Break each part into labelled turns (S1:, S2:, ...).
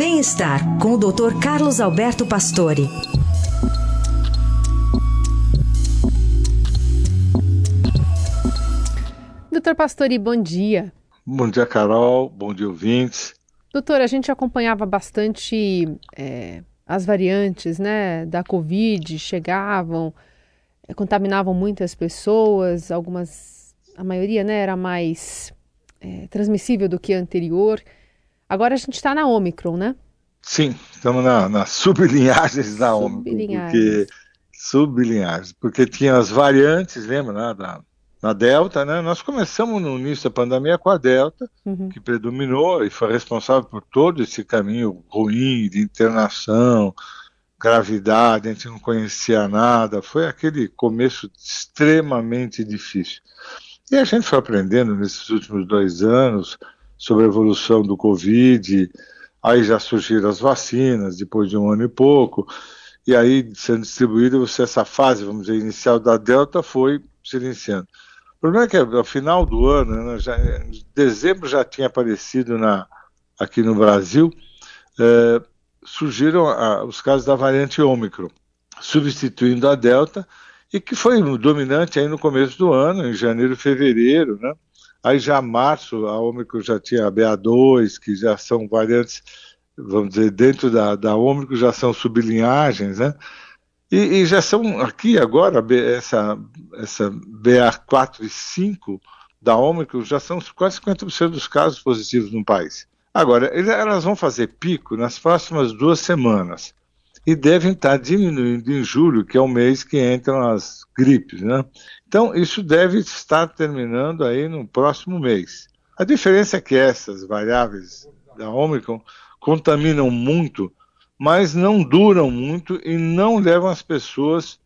S1: Bem-estar com o Dr. Carlos Alberto Pastore.
S2: Doutor Pastore, bom dia.
S3: Bom dia, Carol. Bom dia, ouvintes.
S2: Doutor, a gente acompanhava bastante é, as variantes né, da Covid, chegavam, é, contaminavam muitas pessoas, algumas, a maioria né, era mais é, transmissível do que a anterior. Agora a gente está na Omicron, né?
S3: Sim, estamos na, nas sublinhagens da Omicron. Porque, sublinhagens, porque tinha as variantes, lembra, né, da, na Delta, né? Nós começamos no início da pandemia com a Delta, uhum. que predominou e foi responsável por todo esse caminho ruim de internação, gravidade, a gente não conhecia nada, foi aquele começo extremamente difícil. E a gente foi aprendendo nesses últimos dois anos sobre a evolução do Covid, aí já surgiram as vacinas, depois de um ano e pouco, e aí sendo distribuído, você, essa fase, vamos dizer, inicial da Delta foi se iniciando. O problema é que ao final do ano, né, já, em dezembro já tinha aparecido na, aqui no Brasil, é, surgiram a, os casos da variante Ômicron, substituindo a Delta, e que foi dominante aí no começo do ano, em janeiro fevereiro, né? Aí já março, a Ômicron já tinha a BA2, que já são variantes, vamos dizer, dentro da, da Ômicron já são sublinhagens, né? E, e, já são aqui agora, essa, essa BA4 e 5 da Ômicron já são quase 50% dos casos positivos no país. Agora, elas vão fazer pico nas próximas duas semanas e devem estar diminuindo em julho, que é o mês que entram as gripes, né? Então, isso deve estar terminando aí no próximo mês. A diferença é que essas variáveis da Omicron contaminam muito mas não duram muito e não levam as pessoas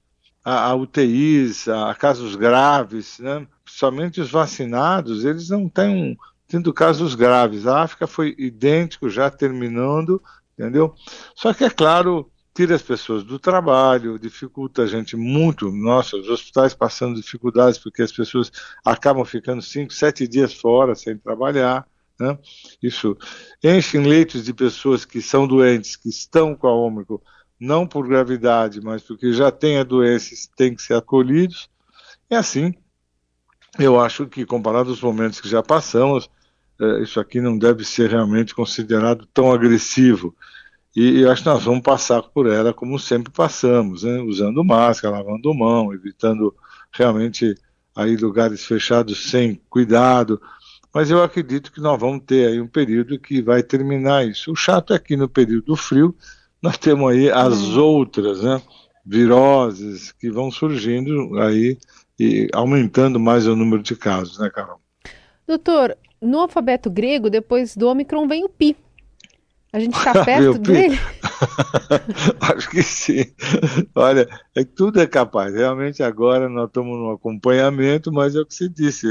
S3: a, a UTIs, a, a, casos graves, né? Somente os vacinados, eles não têm tendo casos graves. A África foi idêntico, já terminando, entendeu? Só que, é claro, tira as pessoas do trabalho, dificulta a gente muito. Nossa, os hospitais passando dificuldades porque as pessoas acabam ficando cinco, sete dias fora sem trabalhar. Né? Isso enche leitos de pessoas que são doentes, que estão com a Ômicron, não por gravidade, mas porque já têm a doença e têm que ser acolhidos. E assim, eu acho que, comparado aos momentos que já passamos, é, isso aqui não deve ser realmente considerado tão agressivo. E eu acho que nós vamos passar por ela como sempre passamos, né? usando máscara, lavando mão, evitando realmente aí lugares fechados sem cuidado, mas eu acredito que nós vamos ter aí um período que vai terminar isso. O chato é que no período frio nós temos aí as é. outras, né, viroses que vão surgindo aí e aumentando mais o número de casos, né, Carol?
S2: Doutor, no alfabeto grego, depois do Ômicron vem o Pi. A gente está perto dele?
S3: Acho que sim. Olha, é, tudo é capaz. Realmente agora nós estamos no acompanhamento, mas é o que se disse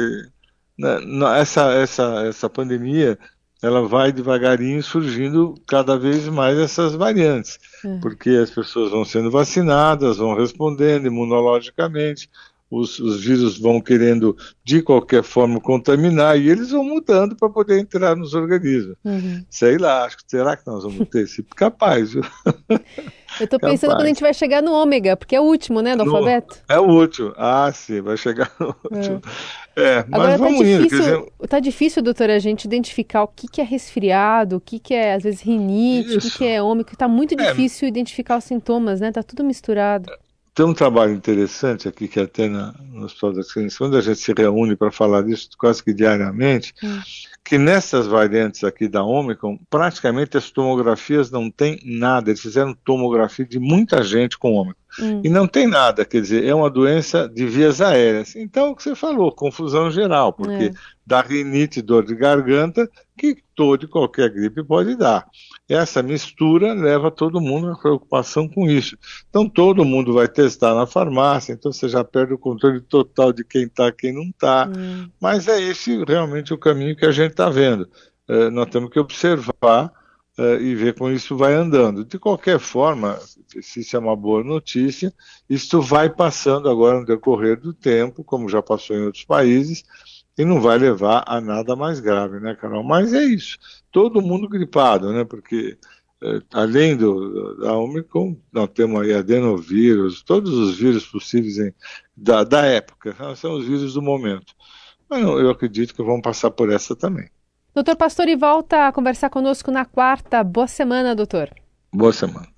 S3: né, essa, essa, essa pandemia ela vai devagarinho surgindo cada vez mais essas variantes, é. porque as pessoas vão sendo vacinadas, vão respondendo imunologicamente, os, os, vírus vão querendo de qualquer forma contaminar e eles vão mudando para poder entrar nos organismos. Uhum. Sei lá, acho que será que nós vamos ter esse capaz? Viu?
S2: Eu estou pensando quando a gente vai chegar no ômega, porque é o último, né, do no, alfabeto?
S3: É o último. Ah, sim, vai chegar no é. último. É, é mas
S2: Agora,
S3: vamos
S2: tá
S3: indo.
S2: Difícil, dizer... Tá difícil, doutora, a gente identificar o que, que é resfriado, o que, que é, às vezes, rinite, Isso. o que, que é ômega. Está muito é. difícil identificar os sintomas, né? Tá tudo misturado.
S3: Tem um trabalho interessante aqui que até na, no Hospital das Clínicas, quando a gente se reúne para falar disso quase que diariamente, hum. que nessas variantes aqui da Omicron, praticamente as tomografias não tem nada. Eles fizeram tomografia de muita gente com Omicron. Hum. E não tem nada, quer dizer, é uma doença de vias aéreas. Então, o que você falou, confusão geral, porque é. dá rinite, dor de garganta, que todo e qualquer gripe pode dar. Essa mistura leva todo mundo à preocupação com isso. Então, todo mundo vai testar na farmácia, então você já perde o controle total de quem está e quem não está. Hum. Mas é esse realmente o caminho que a gente está vendo. É, nós temos que observar uh, e ver como isso vai andando. De qualquer forma, se isso é uma boa notícia, isso vai passando agora no decorrer do tempo, como já passou em outros países, e não vai levar a nada mais grave, né, Carol? Mas é isso. Todo mundo gripado, né? Porque uh, além do, da Omicron, nós temos aí adenovírus, todos os vírus possíveis em, da, da época, né? são os vírus do momento. Mas eu acredito que vão passar por essa também.
S2: Doutor Pastore, volta a conversar conosco na quarta. Boa semana, doutor.
S3: Boa semana.